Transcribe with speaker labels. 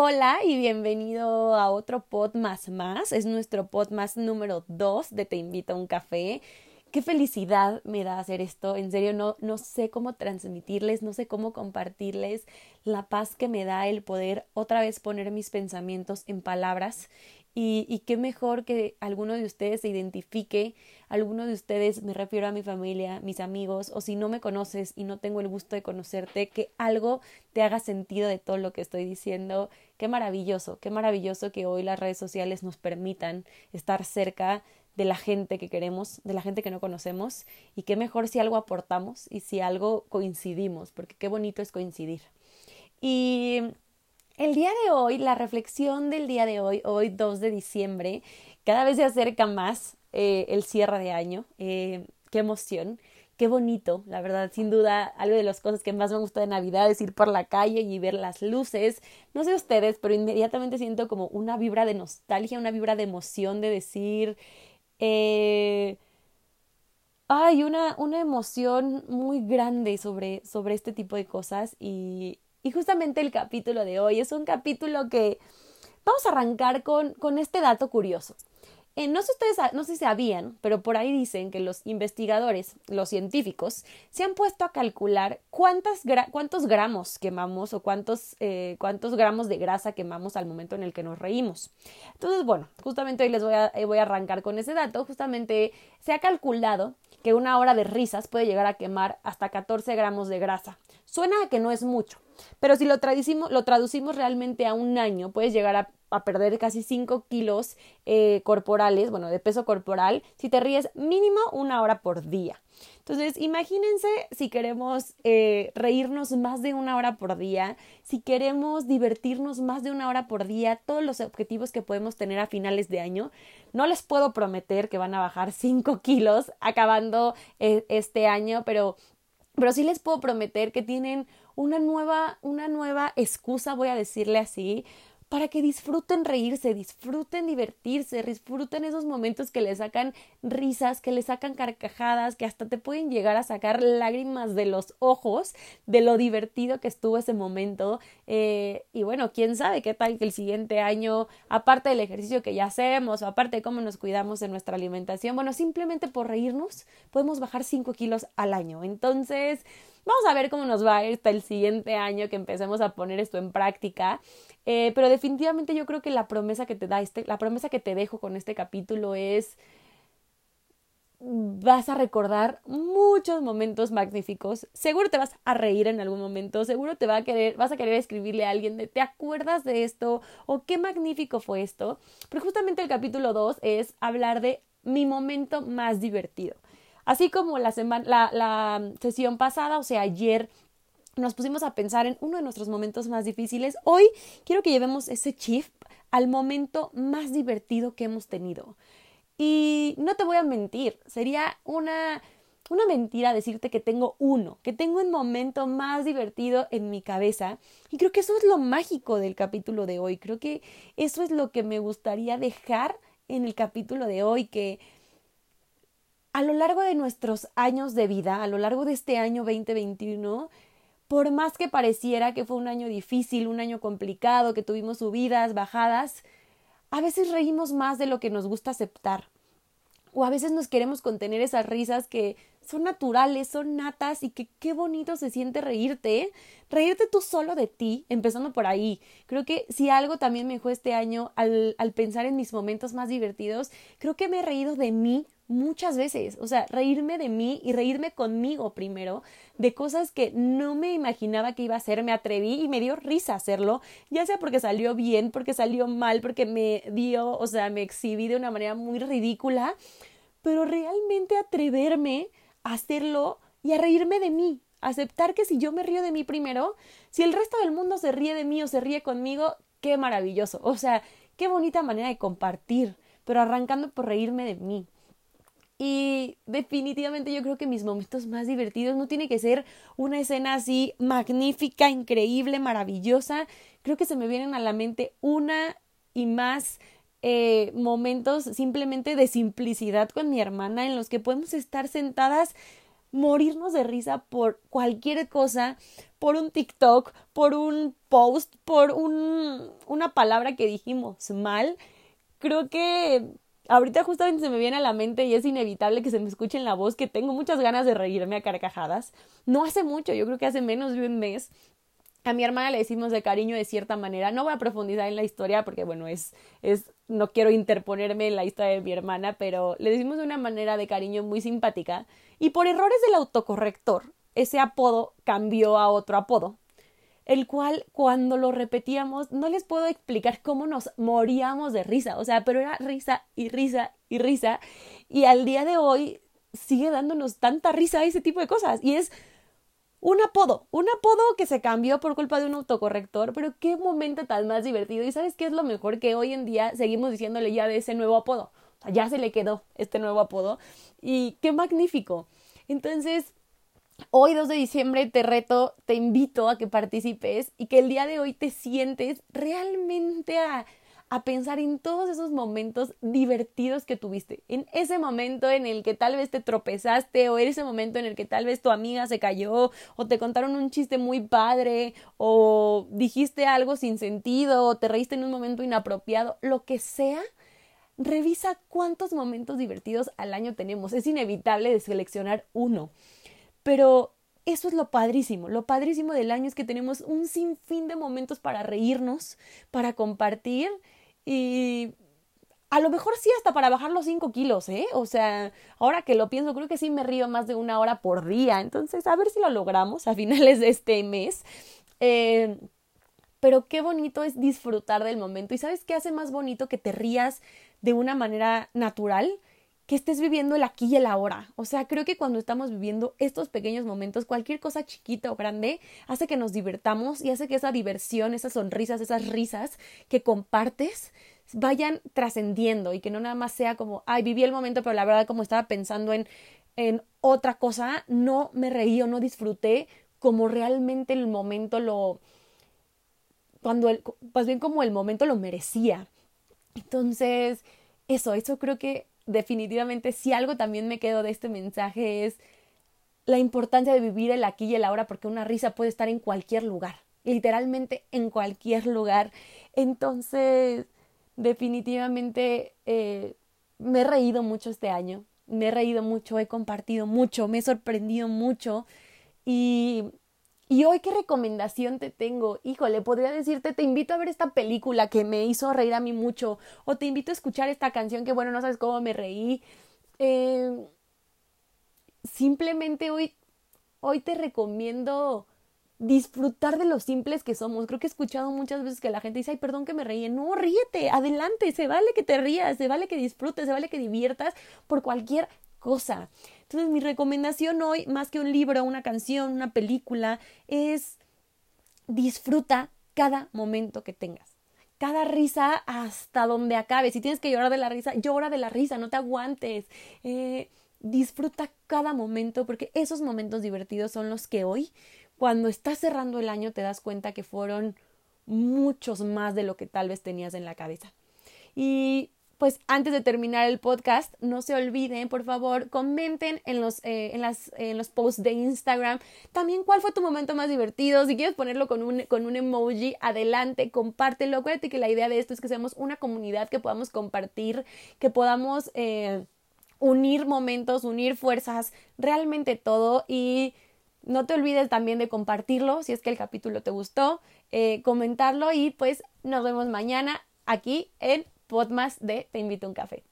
Speaker 1: Hola y bienvenido a otro pod más más. Es nuestro pod más número 2 de Te invito a un café. Qué felicidad me da hacer esto. En serio, no, no sé cómo transmitirles, no sé cómo compartirles la paz que me da el poder otra vez poner mis pensamientos en palabras y, y, qué mejor que alguno de ustedes se identifique, alguno de ustedes, me refiero a mi familia, mis amigos, o si no me conoces y no tengo el gusto de conocerte, que algo te haga sentido de todo lo que estoy diciendo. Qué maravilloso, qué maravilloso que hoy las redes sociales nos permitan estar cerca de la gente que queremos, de la gente que no conocemos, y qué mejor si algo aportamos y si algo coincidimos, porque qué bonito es coincidir. Y el día de hoy, la reflexión del día de hoy, hoy 2 de diciembre, cada vez se acerca más eh, el cierre de año. Eh, qué emoción, qué bonito, la verdad, sin duda, algo de las cosas que más me gusta de Navidad es ir por la calle y ver las luces. No sé ustedes, pero inmediatamente siento como una vibra de nostalgia, una vibra de emoción, de decir... Eh, hay una, una emoción muy grande sobre, sobre este tipo de cosas y, y justamente el capítulo de hoy es un capítulo que vamos a arrancar con, con este dato curioso. Eh, no sé ustedes, no sé si sabían, pero por ahí dicen que los investigadores, los científicos, se han puesto a calcular cuántas cuántos gramos quemamos o cuántos, eh, cuántos gramos de grasa quemamos al momento en el que nos reímos. Entonces, bueno, justamente hoy les voy a, eh, voy a arrancar con ese dato. Justamente se ha calculado que una hora de risas puede llegar a quemar hasta 14 gramos de grasa. Suena a que no es mucho, pero si lo traducimos, lo traducimos realmente a un año, puedes llegar a, perder casi 5 kilos eh, corporales, bueno, de peso corporal, si te ríes mínimo una hora por día. Entonces, imagínense si queremos eh, reírnos más de una hora por día, si queremos divertirnos más de una hora por día, todos los objetivos que podemos tener a finales de año. No les puedo prometer que van a bajar 5 kilos acabando eh, este año, pero, pero sí les puedo prometer que tienen una nueva, una nueva excusa, voy a decirle así, para que disfruten reírse, disfruten divertirse, disfruten esos momentos que les sacan risas, que les sacan carcajadas, que hasta te pueden llegar a sacar lágrimas de los ojos de lo divertido que estuvo ese momento. Eh, y bueno, quién sabe qué tal que el siguiente año, aparte del ejercicio que ya hacemos, o aparte de cómo nos cuidamos de nuestra alimentación, bueno, simplemente por reírnos podemos bajar 5 kilos al año. Entonces, Vamos a ver cómo nos va hasta el siguiente año que empecemos a poner esto en práctica. Eh, pero definitivamente yo creo que la promesa que te da este, la promesa que te dejo con este capítulo es vas a recordar muchos momentos magníficos. Seguro te vas a reír en algún momento, seguro te va a querer, vas a querer escribirle a alguien de ¿te acuerdas de esto? o qué magnífico fue esto. Pero justamente el capítulo 2 es hablar de mi momento más divertido. Así como la, la, sesión pasada, o sea, ayer nos pusimos a pensar en uno de nuestros momentos más difíciles. Hoy quiero que llevemos ese chip al momento más divertido que hemos tenido. Y no te voy a mentir, sería una, una mentira decirte que tengo uno, que tengo un momento más divertido en mi cabeza. Y creo que eso es lo mágico del capítulo de hoy. Creo que eso es lo que me gustaría dejar en el capítulo de hoy, que a lo largo de nuestros años de vida, a lo largo de este año 2021, por más que pareciera que fue un año difícil, un año complicado, que tuvimos subidas, bajadas, a veces reímos más de lo que nos gusta aceptar. O a veces nos queremos contener esas risas que son naturales, son natas y que qué bonito se siente reírte, ¿eh? reírte tú solo de ti, empezando por ahí. Creo que si algo también me dejó este año al, al pensar en mis momentos más divertidos, creo que me he reído de mí muchas veces, o sea, reírme de mí y reírme conmigo primero, de cosas que no me imaginaba que iba a hacer, me atreví y me dio risa hacerlo, ya sea porque salió bien, porque salió mal, porque me dio, o sea, me exhibí de una manera muy ridícula, pero realmente atreverme a hacerlo y a reírme de mí, aceptar que si yo me río de mí primero, si el resto del mundo se ríe de mí o se ríe conmigo, qué maravilloso, o sea, qué bonita manera de compartir, pero arrancando por reírme de mí. Y definitivamente yo creo que mis momentos más divertidos no tiene que ser una escena así magnífica, increíble, maravillosa. Creo que se me vienen a la mente una y más eh, momentos simplemente de simplicidad con mi hermana en los que podemos estar sentadas morirnos de risa por cualquier cosa, por un TikTok, por un post, por un, una palabra que dijimos mal. Creo que ahorita justamente se me viene a la mente y es inevitable que se me escuche en la voz que tengo muchas ganas de reírme a carcajadas. No hace mucho, yo creo que hace menos de un mes. A mi hermana le decimos de cariño de cierta manera. No voy a profundizar en la historia porque, bueno, es, es, no quiero interponerme en la historia de mi hermana, pero le decimos de una manera de cariño muy simpática. Y por errores del autocorrector, ese apodo cambió a otro apodo el cual cuando lo repetíamos no les puedo explicar cómo nos moríamos de risa, o sea, pero era risa y risa y risa y al día de hoy sigue dándonos tanta risa ese tipo de cosas y es un apodo, un apodo que se cambió por culpa de un autocorrector, pero qué momento tan más divertido y sabes qué es lo mejor que hoy en día seguimos diciéndole ya de ese nuevo apodo, o sea, ya se le quedó este nuevo apodo y qué magnífico. Entonces, Hoy 2 de diciembre te reto, te invito a que participes y que el día de hoy te sientes realmente a, a pensar en todos esos momentos divertidos que tuviste, en ese momento en el que tal vez te tropezaste o en ese momento en el que tal vez tu amiga se cayó o te contaron un chiste muy padre o dijiste algo sin sentido o te reíste en un momento inapropiado, lo que sea, revisa cuántos momentos divertidos al año tenemos. Es inevitable de seleccionar uno. Pero eso es lo padrísimo. Lo padrísimo del año es que tenemos un sinfín de momentos para reírnos, para compartir y a lo mejor sí hasta para bajar los 5 kilos, ¿eh? O sea, ahora que lo pienso, creo que sí me río más de una hora por día. Entonces, a ver si lo logramos a finales de este mes. Eh, pero qué bonito es disfrutar del momento. ¿Y sabes qué hace más bonito que te rías de una manera natural? Que estés viviendo el aquí y el ahora. O sea, creo que cuando estamos viviendo estos pequeños momentos, cualquier cosa chiquita o grande, hace que nos divertamos y hace que esa diversión, esas sonrisas, esas risas que compartes vayan trascendiendo y que no nada más sea como, ay, viví el momento, pero la verdad como estaba pensando en, en otra cosa, no me reí o no disfruté como realmente el momento lo, cuando el, más bien como el momento lo merecía. Entonces, eso, eso creo que definitivamente si algo también me quedo de este mensaje es la importancia de vivir el aquí y el ahora porque una risa puede estar en cualquier lugar, literalmente en cualquier lugar. Entonces, definitivamente eh, me he reído mucho este año, me he reído mucho, he compartido mucho, me he sorprendido mucho y y hoy, ¿qué recomendación te tengo? Híjole, podría decirte, te invito a ver esta película que me hizo reír a mí mucho, o te invito a escuchar esta canción que, bueno, no sabes cómo me reí. Eh, simplemente hoy, hoy te recomiendo disfrutar de los simples que somos. Creo que he escuchado muchas veces que la gente dice, ay, perdón que me reí. No, ríete, adelante, se vale que te rías, se vale que disfrutes, se vale que diviertas por cualquier cosa. Entonces mi recomendación hoy, más que un libro, una canción, una película, es disfruta cada momento que tengas. Cada risa hasta donde acabe. Si tienes que llorar de la risa, llora de la risa, no te aguantes. Eh, disfruta cada momento porque esos momentos divertidos son los que hoy, cuando estás cerrando el año, te das cuenta que fueron muchos más de lo que tal vez tenías en la cabeza. Y pues antes de terminar el podcast, no se olviden, por favor, comenten en los, eh, en, las, en los posts de Instagram también cuál fue tu momento más divertido. Si quieres ponerlo con un, con un emoji, adelante, compártelo. Acuérdate que la idea de esto es que seamos una comunidad que podamos compartir, que podamos eh, unir momentos, unir fuerzas, realmente todo. Y no te olvides también de compartirlo si es que el capítulo te gustó, eh, comentarlo y pues nos vemos mañana aquí en Podmas de Te invito a un café.